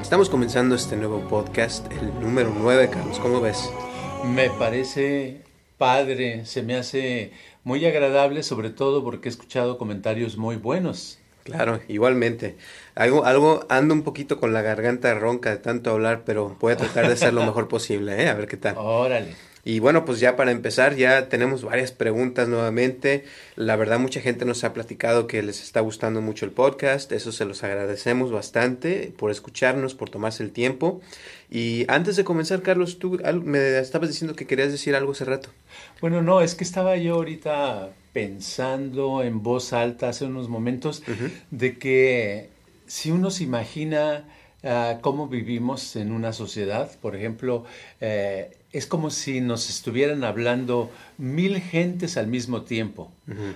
Estamos comenzando este nuevo podcast, el número 9, Carlos. ¿Cómo ves? Me parece padre, se me hace muy agradable, sobre todo porque he escuchado comentarios muy buenos. Claro, igualmente. Algo, algo ando un poquito con la garganta ronca de tanto hablar, pero voy a tratar de hacer lo mejor posible, ¿eh? A ver qué tal. Órale. Y bueno, pues ya para empezar, ya tenemos varias preguntas nuevamente. La verdad, mucha gente nos ha platicado que les está gustando mucho el podcast. Eso se los agradecemos bastante por escucharnos, por tomarse el tiempo. Y antes de comenzar, Carlos, tú me estabas diciendo que querías decir algo hace rato. Bueno, no, es que estaba yo ahorita pensando en voz alta hace unos momentos de que si uno se imagina ah, cómo vivimos en una sociedad, por ejemplo, eh, es como si nos estuvieran hablando mil gentes al mismo tiempo.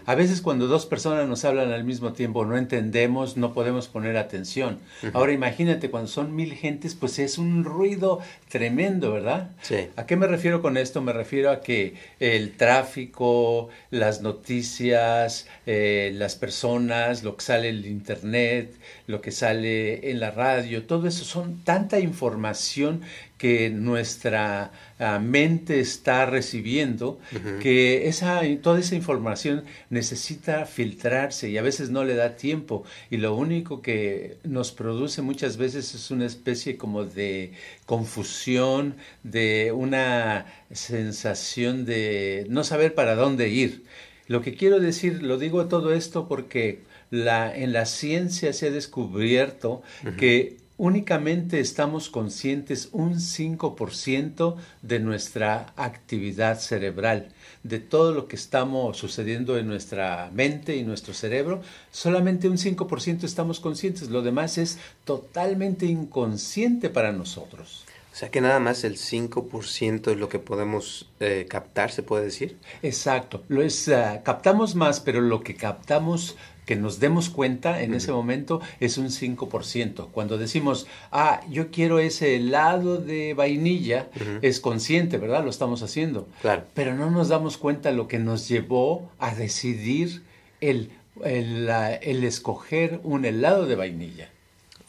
A veces cuando dos personas nos hablan al mismo tiempo no entendemos, no podemos poner atención. Ahora imagínate cuando son mil gentes, pues es un ruido tremendo, ¿verdad? Sí. ¿A qué me refiero con esto? Me refiero a que el tráfico, las noticias, eh, las personas, lo que sale en el internet, lo que sale en la radio, todo eso son tanta información que nuestra ah, mente está recibiendo, que esa, toda esa información necesita filtrarse y a veces no le da tiempo. Y lo único que nos produce muchas veces es una especie como de confusión, de una sensación de no saber para dónde ir. Lo que quiero decir, lo digo todo esto porque la, en la ciencia se ha descubierto que únicamente estamos conscientes un 5% de nuestra actividad cerebral, de todo lo que estamos sucediendo en nuestra mente y nuestro cerebro, solamente un 5% estamos conscientes, lo demás es totalmente inconsciente para nosotros. O sea que nada más el 5% es lo que podemos eh, captar, se puede decir. Exacto, lo es, uh, captamos más, pero lo que captamos que nos demos cuenta en ese momento es un 5%. Cuando decimos, ah, yo quiero ese helado de vainilla, es consciente, ¿verdad? Lo estamos haciendo. Claro. Pero no nos damos cuenta lo que nos llevó a decidir el, el, el escoger un helado de vainilla.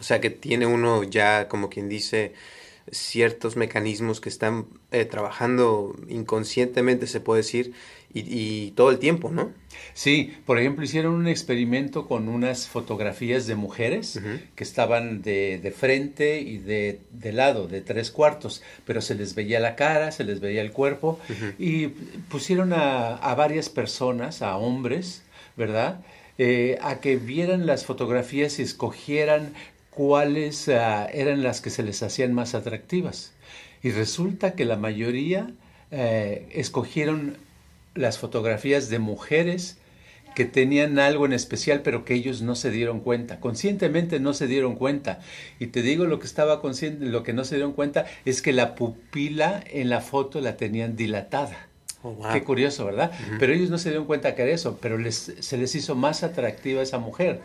O sea que tiene uno ya, como quien dice, ciertos mecanismos que están eh, trabajando inconscientemente, se puede decir, y, y, todo el tiempo, ¿no? Sí, por ejemplo, hicieron un experimento con unas fotografías de mujeres uh -huh. que estaban de, de, frente y de, de, lado, de tres cuartos, pero se les veía la cara, se les veía el cuerpo, uh -huh. y pusieron a, a, varias personas, a hombres, ¿verdad? Eh, a que vieran las fotografías y escogieran cuáles uh, eran las que se les hacían más atractivas. Y resulta que la mayoría eh, escogieron las fotografías de mujeres que tenían algo en especial, pero que ellos no se dieron cuenta, conscientemente no se dieron cuenta. Y te digo lo que estaba consciente, lo que no se dieron cuenta es que la pupila en la foto la tenían dilatada. Oh, wow. Qué curioso, ¿verdad? Uh -huh. Pero ellos no se dieron cuenta que era eso, pero les, se les hizo más atractiva esa mujer.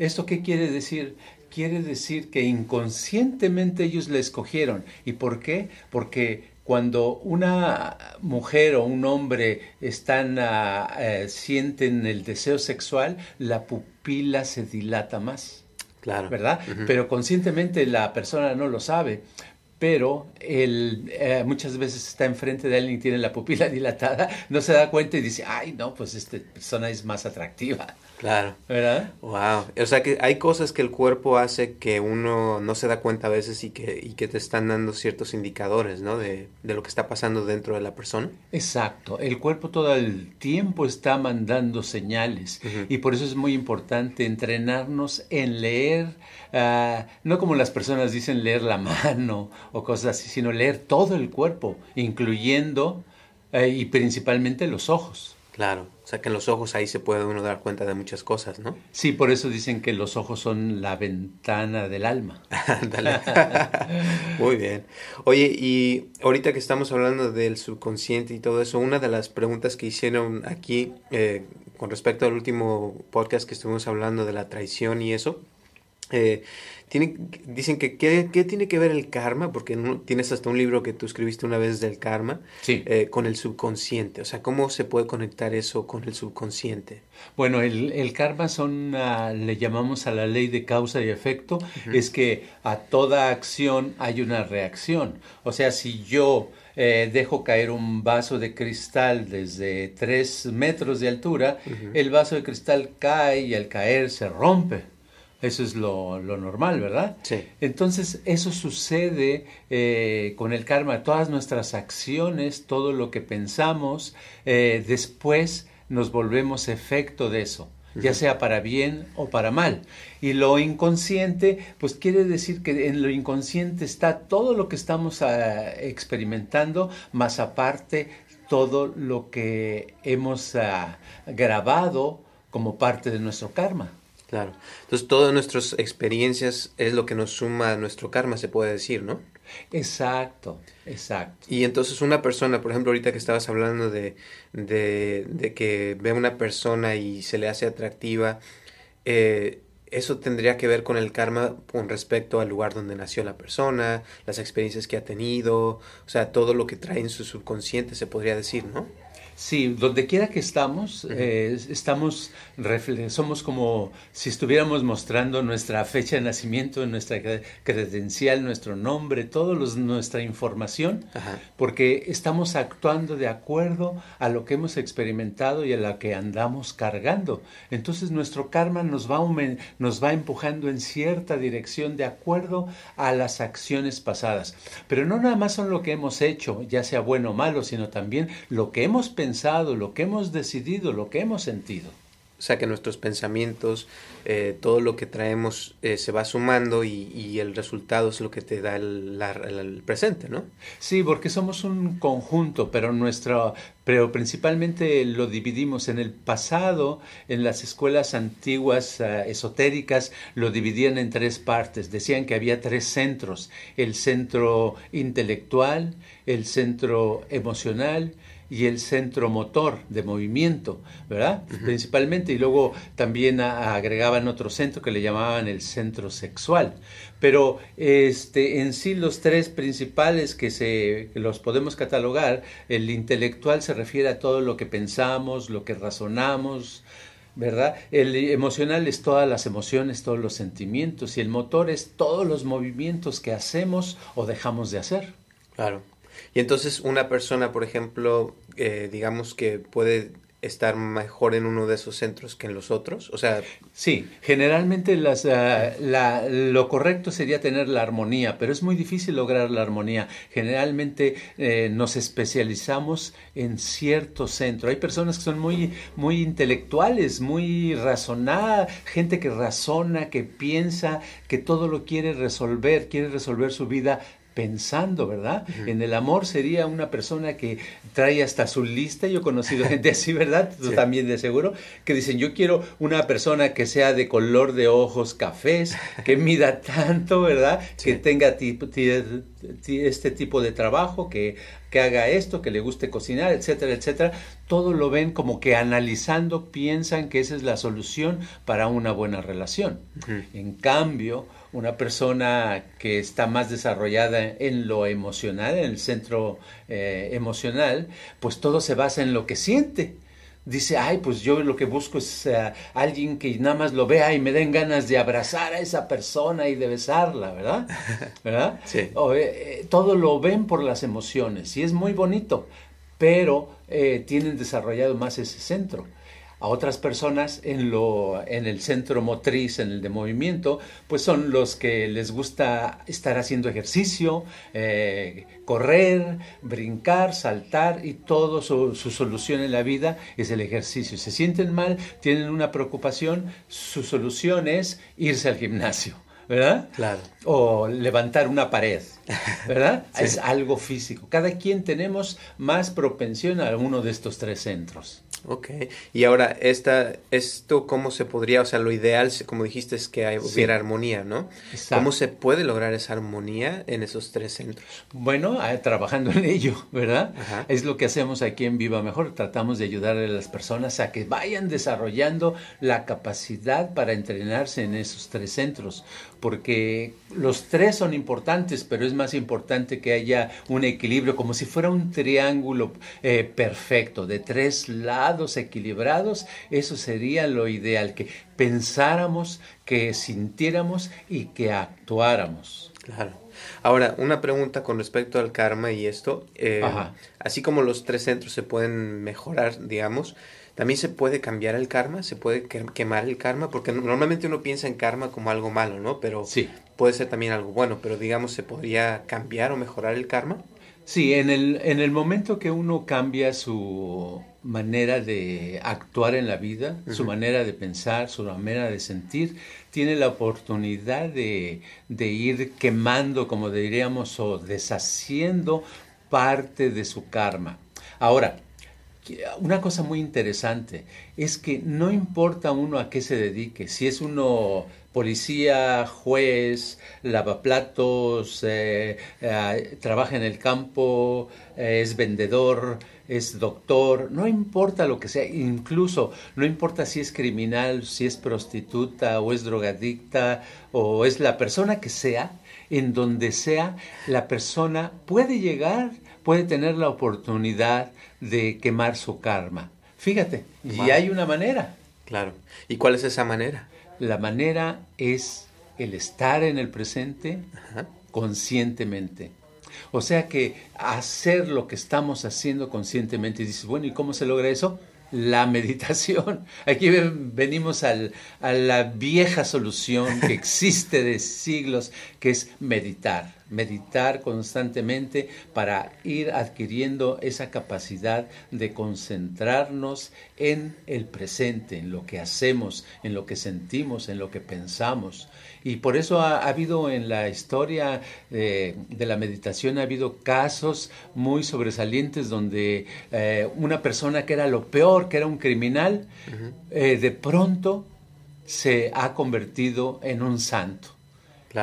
¿Esto qué quiere decir? Quiere decir que inconscientemente ellos la escogieron. ¿Y por qué? Porque cuando una mujer o un hombre están, uh, uh, sienten el deseo sexual, la pupila se dilata más. Claro. ¿Verdad? Uh -huh. Pero conscientemente la persona no lo sabe. Pero él eh, muchas veces está enfrente de alguien y tiene la pupila dilatada, no se da cuenta y dice, ay, no, pues esta persona es más atractiva. Claro. ¿Verdad? Wow. O sea que hay cosas que el cuerpo hace que uno no se da cuenta a veces y que, y que te están dando ciertos indicadores, ¿no? De, de, lo que está pasando dentro de la persona. Exacto. El cuerpo todo el tiempo está mandando señales uh -huh. y por eso es muy importante entrenarnos en leer, uh, no como las personas dicen leer la mano o cosas así, sino leer todo el cuerpo, incluyendo uh, y principalmente los ojos. Claro, o sea que en los ojos ahí se puede uno dar cuenta de muchas cosas, ¿no? Sí, por eso dicen que los ojos son la ventana del alma. Muy bien. Oye, y ahorita que estamos hablando del subconsciente y todo eso, una de las preguntas que hicieron aquí eh, con respecto al último podcast que estuvimos hablando de la traición y eso, eh, dicen que ¿qué, tiene que ver el karma, porque tienes hasta un libro que tú escribiste una vez del karma, eh, con el subconsciente. O sea, ¿cómo se puede conectar eso con el subconsciente? Bueno, el, karma son, le llamamos a la ley de causa y efecto, es que a toda acción hay una reacción. O sea, si yo eh, dejo caer un vaso de cristal desde tres metros de altura, el vaso de cristal cae y al caer se rompe. Eso es lo, normal, ¿verdad? Sí. Entonces, eso sucede eh, con el karma. Todas nuestras acciones, todo lo que pensamos, eh, después nos volvemos efecto de eso, ya sea para bien o para mal. Y lo inconsciente, pues quiere decir que en lo inconsciente está todo lo que estamos ah, experimentando, más aparte todo lo que hemos ah, grabado como parte de nuestro karma. Claro. Entonces, todas nuestras experiencias es lo que nos suma a nuestro karma, se puede decir, ¿no? Exacto, exacto. Y entonces una persona, por ejemplo, ahorita que estabas hablando de, de, de que ve a una persona y se le hace atractiva, eh, eso tendría que ver con el karma con respecto al lugar donde nació la persona, las experiencias que ha tenido, o sea, todo lo que trae en su subconsciente, se podría decir, ¿no? Sí, donde quiera que estamos, eh, estamos somos como si estuviéramos mostrando nuestra fecha de nacimiento, nuestra credencial, nuestro nombre, toda nuestra información, porque estamos actuando de acuerdo a lo que hemos experimentado y a la que andamos cargando. Entonces nuestro karma nos va, nos va empujando en cierta dirección de acuerdo a las acciones pasadas. Pero no nada más son lo que hemos hecho, ya sea bueno o malo, sino también lo que hemos pensado lo que hemos decidido, lo que hemos sentido. O sea que nuestros pensamientos, eh, todo lo que traemos eh, se va sumando y, el resultado es lo que te da el, presente, ¿no? Sí, porque somos un conjunto, pero nuestro, pero principalmente lo dividimos en el pasado, en las escuelas antiguas eh, esotéricas lo dividían en tres partes, decían que había tres centros, el centro intelectual, el centro emocional y el centro motor de movimiento, ¿verdad? Principalmente, y luego también agregaban otro centro que le llamaban el centro sexual. Pero este, en sí los tres principales que, se, los podemos catalogar, el intelectual se refiere a todo lo que pensamos, lo que razonamos, ¿verdad? El emocional es todas las emociones, todos los sentimientos, y el motor es todos los movimientos que hacemos o dejamos de hacer. Claro. Y entonces una persona, por ejemplo, eh, digamos que puede estar mejor en uno de esos centros que en los otros? O sea, sí, generalmente las, ah, lo correcto sería tener la armonía, pero es muy difícil lograr la armonía. Generalmente eh, nos especializamos en cierto centro. Hay personas que son muy, muy intelectuales, muy razonadas, gente que razona, que piensa, que todo lo quiere resolver, quiere resolver su vida pensando, ¿verdad? En el amor sería una persona que trae hasta su lista, yo he conocido gente así, ¿verdad? Tú también de seguro, que dicen, yo quiero una persona que sea de color de ojos cafés, que mida tanto, ¿verdad? Que tenga este tipo de trabajo, que, que haga esto, que le guste cocinar, etcétera, etcétera. Todo lo ven como que analizando piensan que esa es la solución para una buena relación. En cambio, una persona que está más desarrollada en lo emocional, en el centro eh, emocional, pues todo se basa en lo que siente. Dice, ay, pues yo lo que busco es eh, alguien que nada más lo vea y me den ganas de abrazar a esa persona y de besarla, ¿verdad? ¿Verdad? Sí. Eh, todo lo ven por las emociones y es muy bonito, pero tienen desarrollado más ese centro a otras personas en, lo, en el centro motriz, en el de movimiento, pues son los que les gusta estar haciendo ejercicio, eh, correr, brincar, saltar y todo su, su, solución en la vida es el ejercicio. Se sienten mal, tienen una preocupación, su solución es irse al gimnasio. ¿verdad? Claro. O levantar una pared, ¿verdad? Es algo físico. Cada quien tenemos más propensión a uno de estos tres centros. Ok, y ahora, esta, esto, ¿cómo se podría, o sea, lo ideal, como dijiste, es que hubiera armonía, ¿no? ¿Cómo se puede lograr esa armonía en esos tres centros? Bueno, trabajando en ello, ¿verdad? Es lo que hacemos aquí en Viva Mejor, tratamos de ayudar a las personas a que vayan desarrollando la capacidad para entrenarse en esos tres centros, porque los tres son importantes, pero es más importante que haya un equilibrio, como si fuera un triángulo eh, perfecto, de tres lados equilibrados, eso sería lo ideal, que pensáramos, que sintiéramos y que actuáramos. Claro. Ahora, una pregunta con respecto al karma y esto. Eh, así como los tres centros se pueden mejorar, digamos, también se puede cambiar el karma, se puede quemar el karma, porque normalmente uno piensa en karma como algo malo, ¿no? Pero sí. puede ser también algo bueno, pero digamos, ¿se podría cambiar o mejorar el karma? Sí, en el, en el momento que uno cambia su manera de actuar en la vida, su manera de pensar, su manera de sentir, tiene la oportunidad de, de ir quemando, como diríamos, o deshaciendo parte de su karma. Ahora, una cosa muy interesante es que no importa uno a qué se dedique, si es uno policía, juez, lavaplatos, eh, eh, trabaja en el campo, eh, es vendedor, es doctor, no importa lo que sea, incluso no importa si es criminal, si es prostituta o es drogadicta o es la persona que sea, en donde sea, la persona puede llegar, puede tener la oportunidad de quemar su karma. Fíjate, y hay una manera. Claro. ¿Y cuál es esa manera? La manera es el estar en el presente conscientemente. O sea que hacer lo que estamos haciendo conscientemente. Y dices, bueno, ¿y cómo se logra eso? La meditación. Aquí venimos a la vieja solución que existe de siglos, que es meditar meditar constantemente para ir adquiriendo esa capacidad de concentrarnos en el presente, en lo que hacemos, en lo que sentimos, en lo que pensamos. Y por eso ha, habido en la historia de, la meditación, ha habido casos muy sobresalientes donde eh, una persona que era lo peor, que era un criminal, eh, de pronto se ha convertido en un santo.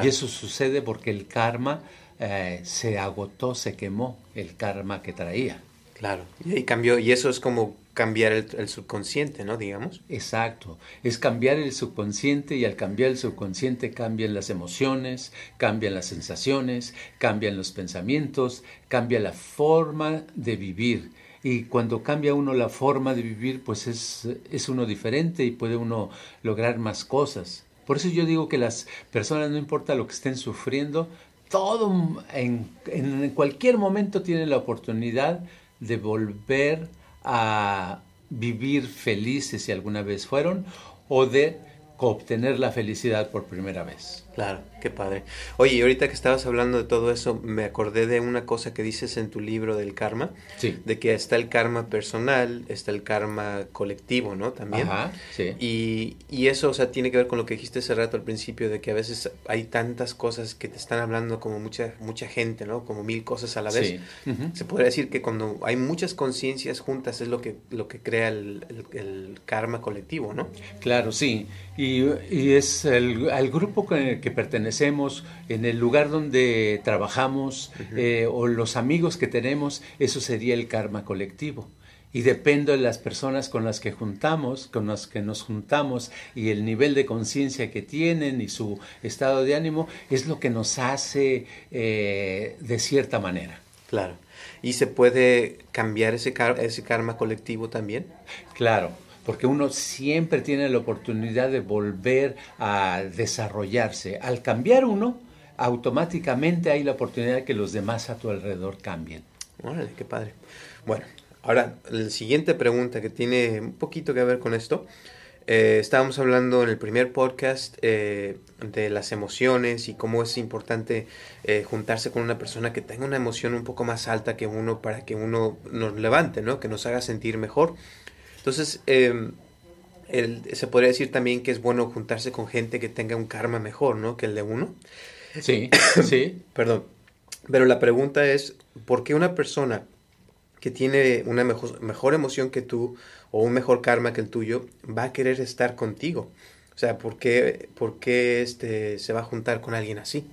Y eso sucede porque el karma eh, se agotó, se quemó el karma que traía. Claro, y cambió, y eso es como cambiar el, subconsciente, ¿no? Digamos. Exacto, es cambiar el subconsciente y al cambiar el subconsciente cambian las emociones, cambian las sensaciones, cambian los pensamientos, cambia la forma de vivir. Y cuando cambia uno la forma de vivir, pues es, es uno diferente y puede uno lograr más cosas. Por eso yo digo que las personas, no importa lo que estén sufriendo, todo en, en cualquier momento tienen la oportunidad de volver a vivir felices si alguna vez fueron o de obtener la felicidad por primera vez. Claro, qué padre. Oye, y ahorita que estabas hablando de todo eso, me acordé de una cosa que dices en tu libro del karma, sí. de que está el karma personal, está el karma colectivo, ¿no? También. Ajá, sí. Y, y eso, o sea, tiene que ver con lo que dijiste hace rato al principio, de que a veces hay tantas cosas que te están hablando como mucha, mucha gente, ¿no? Como mil cosas a la vez. Sí. Se podría decir que cuando hay muchas conciencias juntas es lo que, lo que crea el, el, karma colectivo, ¿no? Claro, sí. Y, y es el, el grupo el que pertenecemos, en el lugar donde trabajamos eh, o los amigos que tenemos, eso sería el karma colectivo. Y depende de las personas con las que juntamos, con las que nos juntamos y el nivel de conciencia que tienen y su estado de ánimo, es lo que nos hace eh, de cierta manera. Claro. ¿Y se puede cambiar ese, ese karma colectivo también? Claro porque uno siempre tiene la oportunidad de volver a desarrollarse. Al cambiar uno, automáticamente hay la oportunidad de que los demás a tu alrededor cambien. Órale, qué padre. Bueno, ahora, la siguiente pregunta que tiene un poquito que ver con esto. Eh, estábamos hablando en el primer podcast eh, de las emociones y cómo es importante eh, juntarse con una persona que tenga una emoción un poco más alta que uno para que uno nos levante, ¿no? Que nos haga sentir mejor. Entonces, em, se podría decir también que es bueno juntarse con gente que tenga un karma mejor, ¿no? Que el de uno. Sí, sí. Perdón. Pero la pregunta es, ¿por qué una persona que tiene una mejor, mejor emoción que tú o un mejor karma que el tuyo, va a querer estar contigo. O sea, ¿por qué, por qué este, se va a juntar con alguien así?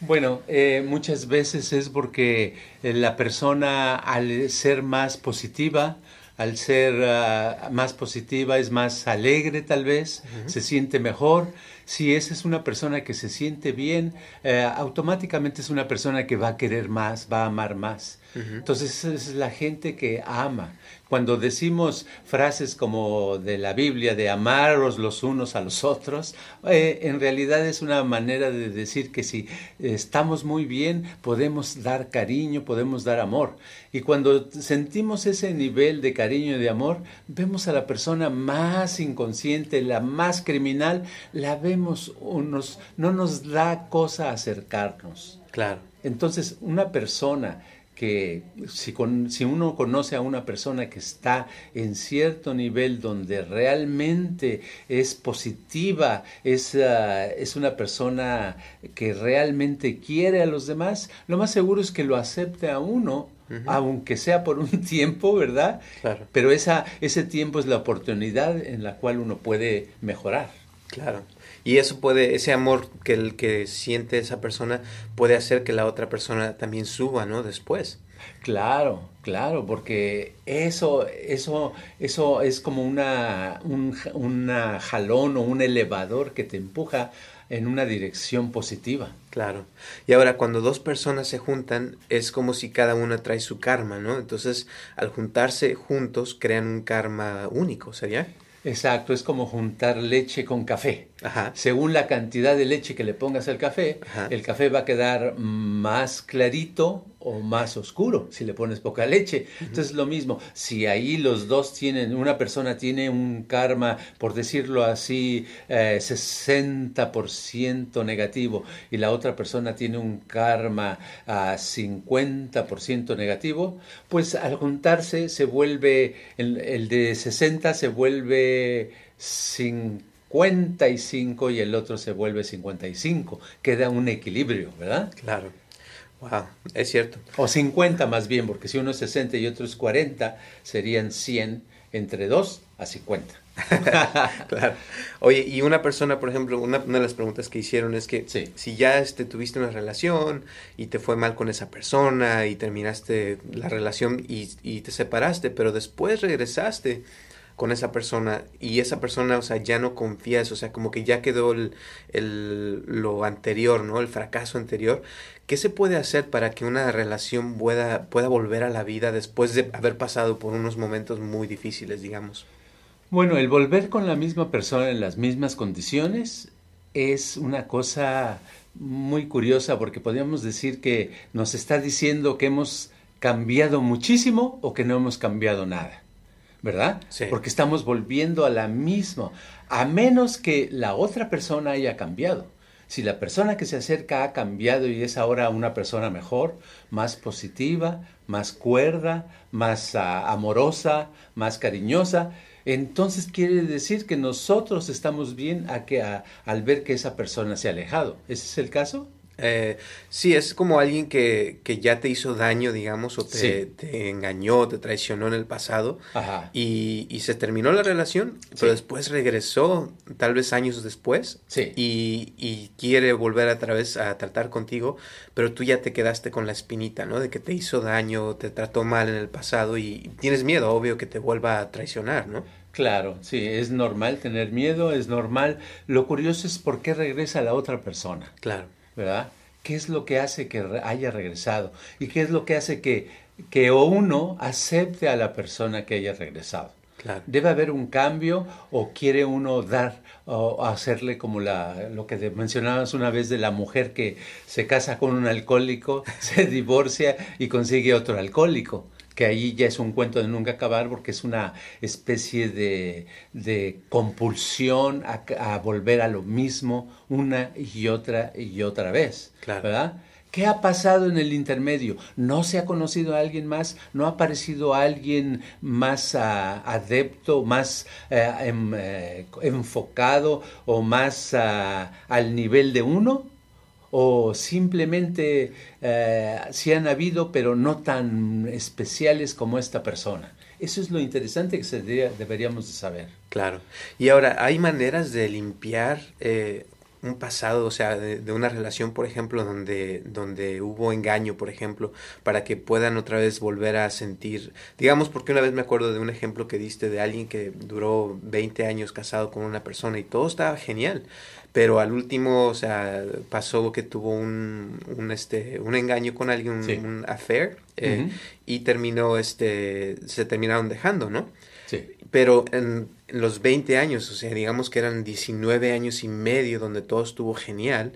Bueno, eh, muchas veces es porque eh, la persona al ser más positiva, al ser ah, más positiva es más alegre tal vez, se siente mejor. Si esa es una persona que se siente bien, eh, automáticamente es una persona que va a querer más, va a amar más. Entonces esa es la gente que ama. Cuando decimos frases como de la Biblia, de amaros los unos a los otros, eh, en realidad es una manera de decir que si estamos muy bien, podemos dar cariño, podemos dar amor. Y cuando sentimos ese nivel de cariño y de amor, vemos a la persona más inconsciente, la más criminal, la vemos, unos, no nos da cosa acercarnos. Claro. Entonces, una persona que si, con, si, uno conoce a una persona que está en cierto nivel donde realmente es positiva, es, ah, es una persona que realmente quiere a los demás, lo más seguro es que lo acepte a uno aunque sea por un tiempo, ¿verdad? Claro. Pero esa, ese tiempo es la oportunidad en la cual uno puede mejorar. Claro. Y eso puede, ese amor que el que siente esa persona puede hacer que la otra persona también suba, ¿no? Después. Claro, claro, porque eso, eso, eso es como una, un una jalón o un elevador que te empuja en una dirección positiva. Claro. Y ahora cuando dos personas se juntan es como si cada una trae su karma, ¿no? Entonces al juntarse juntos crean un karma único, ¿sería? Exacto, es como juntar leche con café. Según la cantidad de leche que le pongas al café, el café va a quedar más clarito o más oscuro si le pones poca leche. Entonces lo mismo, si ahí los dos tienen, una persona tiene un karma, por decirlo así, eh, 60% negativo y la otra persona tiene un karma a 50% negativo, pues al juntarse se vuelve, el, el de 60 se vuelve 55 y el otro se vuelve 55. Queda un equilibrio, ¿verdad? Claro. Wow, es cierto. O 50 más bien, porque si uno es 60 y otro es 40, serían 100 entre 2 a 50. claro. Oye, y una persona, por ejemplo, una, de las preguntas que hicieron es que si ya este, tuviste una relación y te fue mal con esa persona y terminaste la relación y, y te separaste, pero después regresaste con esa persona y esa persona, o sea, ya no confías, o sea, como que ya quedó el, lo anterior, ¿no? El fracaso anterior. ¿Qué se puede hacer para que una relación pueda, pueda volver a la vida después de haber pasado por unos momentos muy difíciles, digamos? Bueno, el volver con la misma persona en las mismas condiciones es una cosa muy curiosa porque podríamos decir que nos está diciendo que hemos cambiado muchísimo o que no hemos cambiado nada. ¿Verdad? Sí. Porque estamos volviendo a la misma, a menos que la otra persona haya cambiado. Si la persona que se acerca ha cambiado y es ahora una persona mejor, más positiva, más cuerda, más uh, amorosa, más cariñosa, entonces quiere decir que nosotros estamos bien a que, a, al ver que esa persona se ha alejado. ¿Ese es el caso? Eh, sí, es como alguien que, que, ya te hizo daño, digamos, o te, te, engañó, te traicionó en el pasado y, y, se terminó la relación, pero después regresó, tal vez años después, y, y, quiere volver a través a tratar contigo, pero tú ya te quedaste con la espinita, ¿no? De que te hizo daño, te trató mal en el pasado y tienes miedo, obvio, que te vuelva a traicionar, ¿no? Claro, sí, es normal tener miedo, es normal. Lo curioso es por qué regresa la otra persona. Claro. ¿Verdad? ¿Qué es lo que hace que haya regresado? ¿Y qué es lo que hace que, que uno acepte a la persona que haya regresado? Claro. ¿Debe haber un cambio o quiere uno dar o hacerle como la, lo que mencionabas una vez de la mujer que se casa con un alcohólico, se divorcia y consigue otro alcohólico? Que ahí ya es un cuento de nunca acabar porque es una especie de, de compulsión a, a, volver a lo mismo una y otra y otra vez, claro. ¿verdad? ¿Qué ha pasado en el intermedio? ¿No se ha conocido a alguien más? ¿No ha aparecido alguien más uh, adepto, más uh, em, uh, enfocado o más al nivel de uno? O simplemente eh, sí han habido, pero no tan especiales como esta persona. Eso es lo interesante que se deberíamos de saber. Claro. Y ahora, ¿hay maneras de limpiar eh, un pasado, o sea, de, una relación, por ejemplo, donde, donde hubo engaño, por ejemplo, para que puedan otra vez volver a sentir, digamos, porque una vez me acuerdo de un ejemplo que diste de alguien que duró 20 años casado con una persona y todo estaba genial, pero al último, o sea, pasó que tuvo un, un este, un engaño con alguien, un, affair, eh, y terminó, este, se terminaron dejando, ¿no? Sí. Pero en, los 20 años, o sea, digamos que eran 19 años y medio donde todo estuvo genial,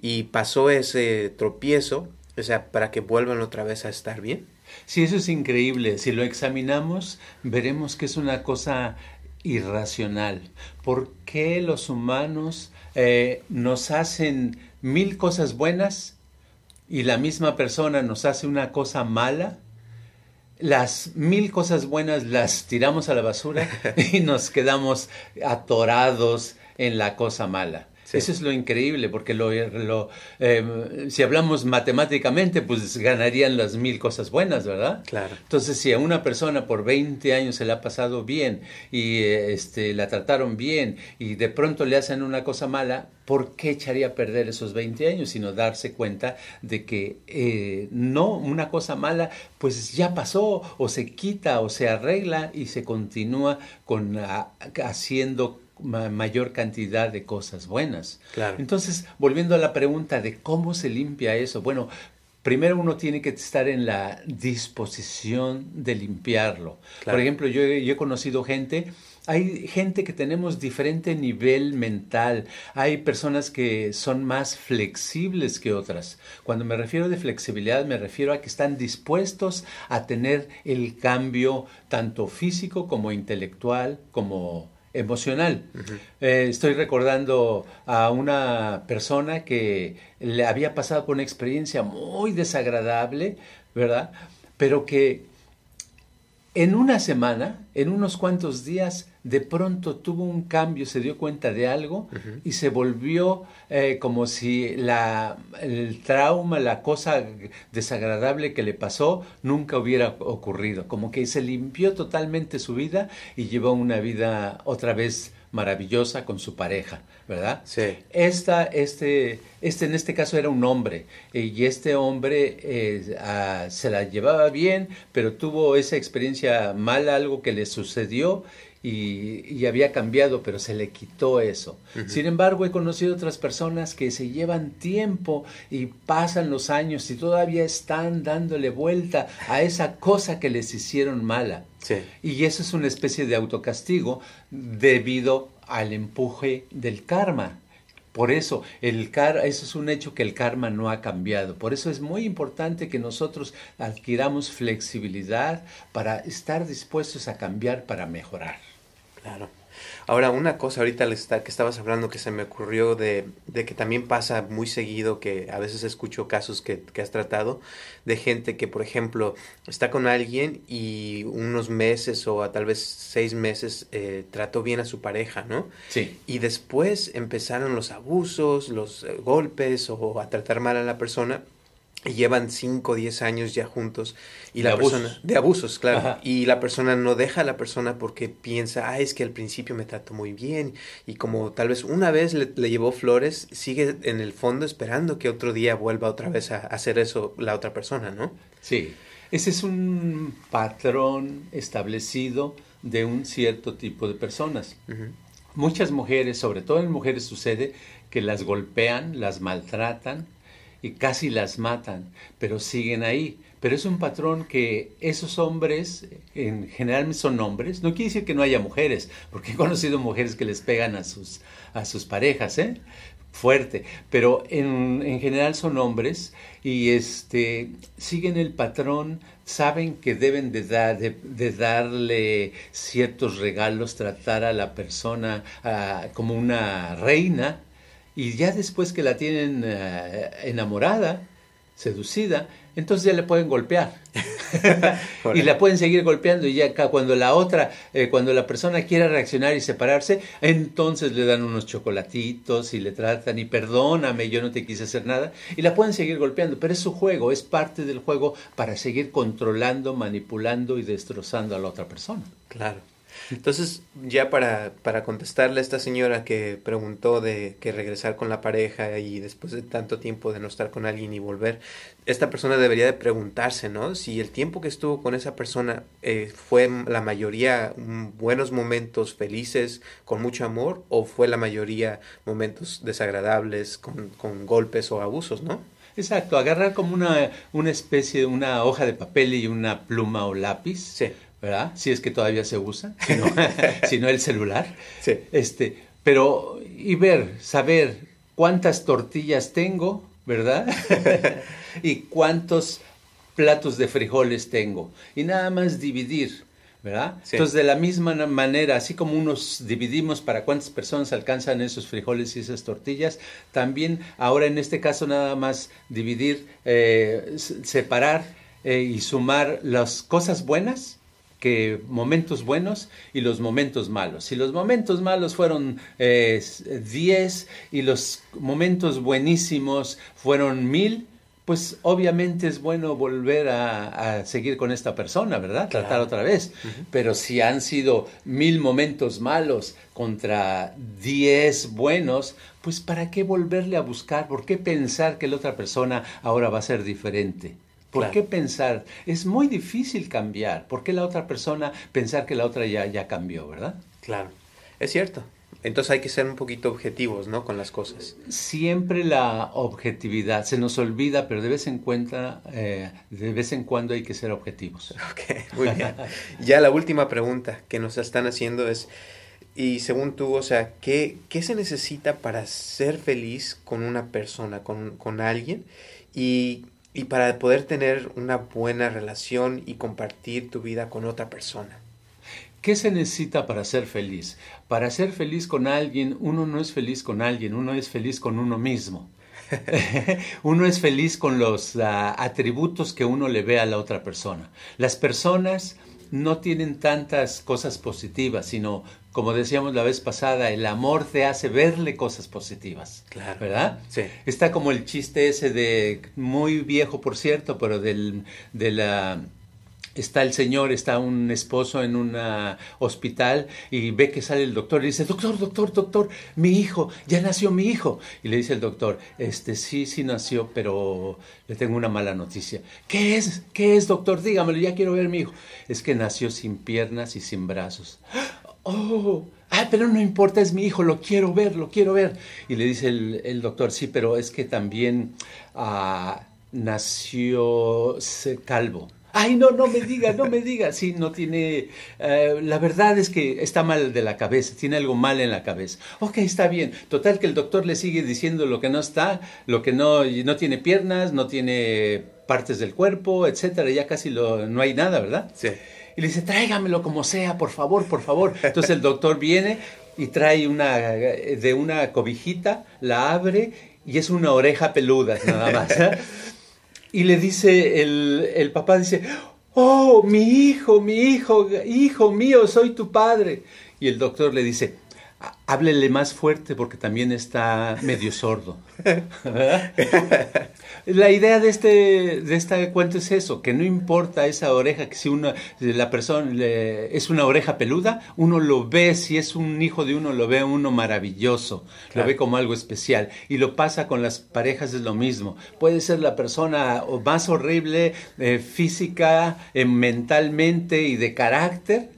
y pasó ese tropiezo, o sea, para que vuelvan otra vez a estar bien. Sí, eso es increíble. Si lo examinamos, veremos que es una cosa irracional. ¿Por qué los humanos eh, nos hacen mil cosas buenas y la misma persona nos hace una cosa mala, las mil cosas buenas las tiramos a la basura y nos quedamos atorados en la cosa mala. Eso es lo increíble, porque lo, em, si hablamos matemáticamente, pues ganarían las mil cosas buenas, ¿verdad? Claro. Entonces, si a una persona por 20 años se le ha pasado bien y este, la trataron bien y de pronto le hacen una cosa mala, ¿por qué echaría a perder esos 20 años? Sino darse cuenta de que eh, no, una cosa mala, pues ya pasó, o se quita, o se arregla y se continúa con haciendo mayor cantidad de cosas buenas. Claro. Entonces, volviendo a la pregunta de cómo se limpia eso, bueno, primero uno tiene que estar en la disposición de limpiarlo. Por ejemplo, yo, yo, he conocido gente, hay gente que tenemos diferente nivel mental, hay personas que son más flexibles que otras. Cuando me refiero de flexibilidad, me refiero a que están dispuestos a tener el cambio tanto físico como intelectual, como emocional. Eh, estoy recordando a una persona que le había pasado por una experiencia muy desagradable, ¿verdad? Pero que en una semana, en unos cuantos días, de pronto tuvo un cambio, se dio cuenta de algo y se volvió eh, como si la, el trauma, la cosa desagradable que le pasó nunca hubiera ocurrido, como que se limpió totalmente su vida y llevó una vida otra vez maravillosa con su pareja, ¿verdad? Sí. Esta, este, este en este caso era un hombre y este hombre eh, se la llevaba bien, pero tuvo esa experiencia mala, algo que le sucedió y, había cambiado, pero se le quitó eso. Sin embargo, he conocido otras personas que se llevan tiempo y pasan los años y todavía están dándole vuelta a esa cosa que les hicieron mala. Y eso es una especie de autocastigo debido al empuje del karma. Por eso, el eso es un hecho que el karma no ha cambiado. Por eso es muy importante que nosotros adquiramos flexibilidad para estar dispuestos a cambiar para mejorar. Claro. Ahora, una cosa ahorita que estabas hablando que se me ocurrió de, de, que también pasa muy seguido, que a veces escucho casos que, que, has tratado, de gente que, por ejemplo, está con alguien y unos meses o a tal vez seis meses eh, trató bien a su pareja, ¿no? Sí. Y después empezaron los abusos, los eh, golpes o a tratar mal a la persona y llevan 5 o 10 años ya juntos y de la abusos. persona de abusos claro. Y la persona no deja a la persona porque piensa ah es que al principio me trató muy bien y como tal vez una vez le, llevó flores sigue en el fondo esperando que otro día vuelva otra vez a, hacer eso la otra persona no sí. Ese es un patrón establecido de un cierto tipo de personas. Muchas mujeres sobre todo en mujeres sucede que las golpean las maltratan y casi las matan, pero siguen ahí. Pero es un patrón que esos hombres, en general son hombres, no quiere decir que no haya mujeres, porque he conocido mujeres que les pegan a sus, a sus parejas, ¿eh? fuerte, pero en, en, general son hombres y este siguen el patrón, saben que deben de, de, darle ciertos regalos, tratar a la persona ah, como una reina, y ya después que la tienen eh, enamorada, seducida, entonces ya le pueden golpear. y la pueden seguir golpeando y ya acá cuando la otra, eh, cuando la persona quiera reaccionar y separarse, entonces le dan unos chocolatitos y le tratan y perdóname, yo no te quise hacer nada y la pueden seguir golpeando, pero es su juego, es parte del juego para seguir controlando, manipulando y destrozando a la otra persona. Claro. Entonces, ya para, para contestarle a esta señora que preguntó de que regresar con la pareja y después de tanto tiempo de no estar con alguien y volver, esta persona debería de preguntarse, ¿no? Si el tiempo que estuvo con esa persona eh, fue la mayoría mm, buenos momentos felices, con mucho amor, o fue la mayoría momentos desagradables, con, con golpes o abusos, ¿no? Exacto, agarrar como una, una especie de una hoja de papel y una pluma o lápiz. Sí ¿verdad? Si es que todavía se usa, si no, el celular. Sí. Este, pero, y ver, saber cuántas tortillas tengo, ¿verdad? y cuántos platos de frijoles tengo. Y nada más dividir, ¿verdad? Entonces, de la misma manera, así como unos dividimos para cuántas personas alcanzan esos frijoles y esas tortillas, también ahora en este caso nada más dividir, eh, separar eh, y sumar las cosas buenas que momentos buenos y los momentos malos. Si los momentos malos fueron 10 eh, y los momentos buenísimos fueron mil, pues obviamente es bueno volver a, seguir con esta persona, ¿verdad? Tratar otra vez. Pero si han sido mil momentos malos contra diez buenos, pues ¿para qué volverle a buscar? ¿Por qué pensar que la otra persona ahora va a ser diferente? ¿Por qué pensar? Es muy difícil cambiar. ¿Por qué la otra persona pensar que la otra ya, ya cambió, verdad? Claro, es cierto. Entonces hay que ser un poquito objetivos, ¿no? Con las cosas. Siempre la objetividad se nos olvida, pero de vez en cuando, eh, de vez en cuando hay que ser objetivos. Ok, muy bien. ya la última pregunta que nos están haciendo es, y según tú, o sea, ¿qué, qué se necesita para ser feliz con una persona, con, con alguien? Y y para poder tener una buena relación y compartir tu vida con otra persona. ¿Qué se necesita para ser feliz? Para ser feliz con alguien, uno no es feliz con alguien, uno es feliz con uno mismo. uno es feliz con los ah, atributos que uno le ve a la otra persona. Las personas no tienen tantas cosas positivas, sino, como decíamos la vez pasada, el amor te hace verle cosas positivas. Claro. ¿Verdad? Sí. Está como el chiste ese de, muy viejo por cierto, pero del, de la está el señor, está un esposo en un hospital y ve que sale el doctor y dice, doctor, doctor, doctor, mi hijo, ya nació mi hijo. Y le dice el doctor, este sí, sí nació, pero le tengo una mala noticia. ¿Qué es? ¿Qué es, doctor? Dígamelo, ya quiero ver mi hijo. Es que nació sin piernas y sin brazos. Oh, ah, pero no importa, es mi hijo, lo quiero ver, lo quiero ver. Y le dice el, doctor, sí, pero es que también ah, nació calvo. Ay, no, no me diga, no me diga. Sí, no tiene. Eh, la verdad es que está mal de la cabeza, tiene algo mal en la cabeza. Ok, está bien. Total que el doctor le sigue diciendo lo que no está, lo que no, no tiene piernas, no tiene partes del cuerpo, etcétera. Ya casi lo, no hay nada, ¿verdad? Sí. Y le dice, tráigamelo como sea, por favor, por favor. Entonces el doctor viene y trae una de una cobijita, la abre y es una oreja peluda, nada más. ¿eh? Y le dice, el, el papá dice, oh, mi hijo, mi hijo, hijo mío, soy tu padre. Y el doctor le dice, háblele más fuerte porque también está medio sordo. la idea de este, de este cuento es eso, que no importa esa oreja, que si una, la persona es una oreja peluda, uno lo ve, si es un hijo de uno, lo ve uno maravilloso, lo ve como algo especial. Y lo pasa con las parejas, es lo mismo. Puede ser la persona más horrible eh, física, eh, mentalmente y de carácter,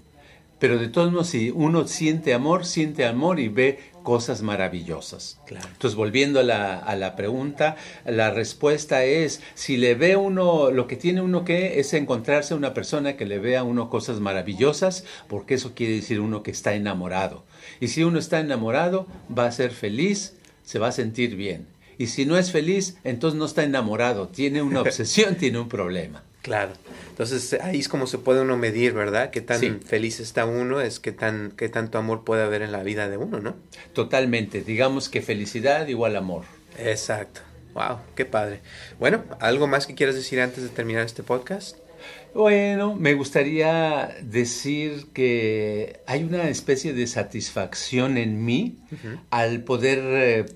pero de todos modos, si uno siente amor, siente amor y ve cosas maravillosas. Entonces, volviendo a la, a la, pregunta, la respuesta es, si le ve uno, lo que tiene uno que es encontrarse una persona que le vea uno cosas maravillosas, porque eso quiere decir uno que está enamorado. Y si uno está enamorado, va a ser feliz, se va a sentir bien. Y si no es feliz, entonces no está enamorado, tiene una obsesión, tiene un problema. Claro. Entonces ahí es como se puede uno medir, ¿verdad? Qué tan feliz está uno, es qué, tan, qué tanto amor puede haber en la vida de uno, ¿no? Totalmente. Digamos que felicidad igual amor. Exacto. Wow, qué padre. Bueno, ¿algo más que quieras decir antes de terminar este podcast? Bueno, me gustaría decir que hay una especie de satisfacción en mí al poder eh,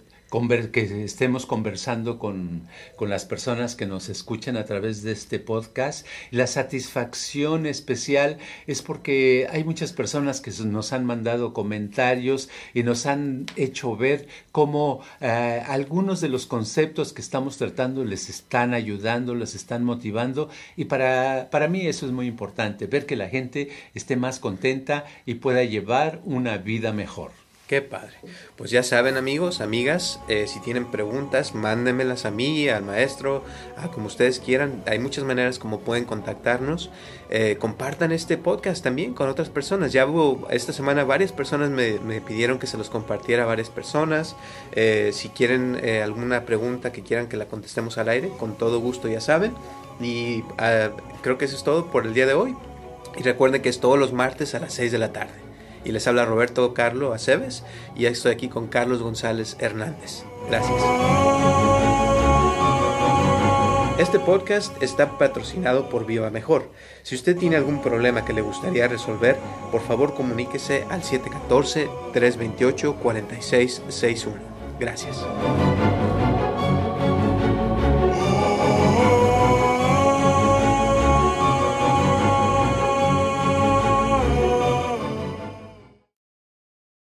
que estemos conversando con, con, las personas que nos escuchan a través de este podcast. La satisfacción especial es porque hay muchas personas que nos han mandado comentarios y nos han hecho ver cómo eh, algunos de los conceptos que estamos tratando les están ayudando, les están motivando y para, para mí eso es muy importante, ver que la gente esté más contenta y pueda llevar una vida mejor. Qué padre. Pues ya saben amigos, amigas, eh, si tienen preguntas, mándenmelas a mí, al maestro, a como ustedes quieran. Hay muchas maneras como pueden contactarnos. Eh, compartan este podcast también con otras personas. Ya hubo esta semana varias personas me, pidieron que se los compartiera a varias personas. Eh, si quieren alguna pregunta que quieran que la contestemos al aire, con todo gusto ya saben. Y ah, creo que eso es todo por el día de hoy. Y recuerden que es todos los martes a las 6 de la tarde y les habla Roberto Carlo Aceves y estoy aquí con Carlos González Hernández. Gracias. Este podcast está patrocinado por Viva Mejor. Si usted tiene algún problema que le gustaría resolver, por favor comuníquese al 714-328-4661. Gracias.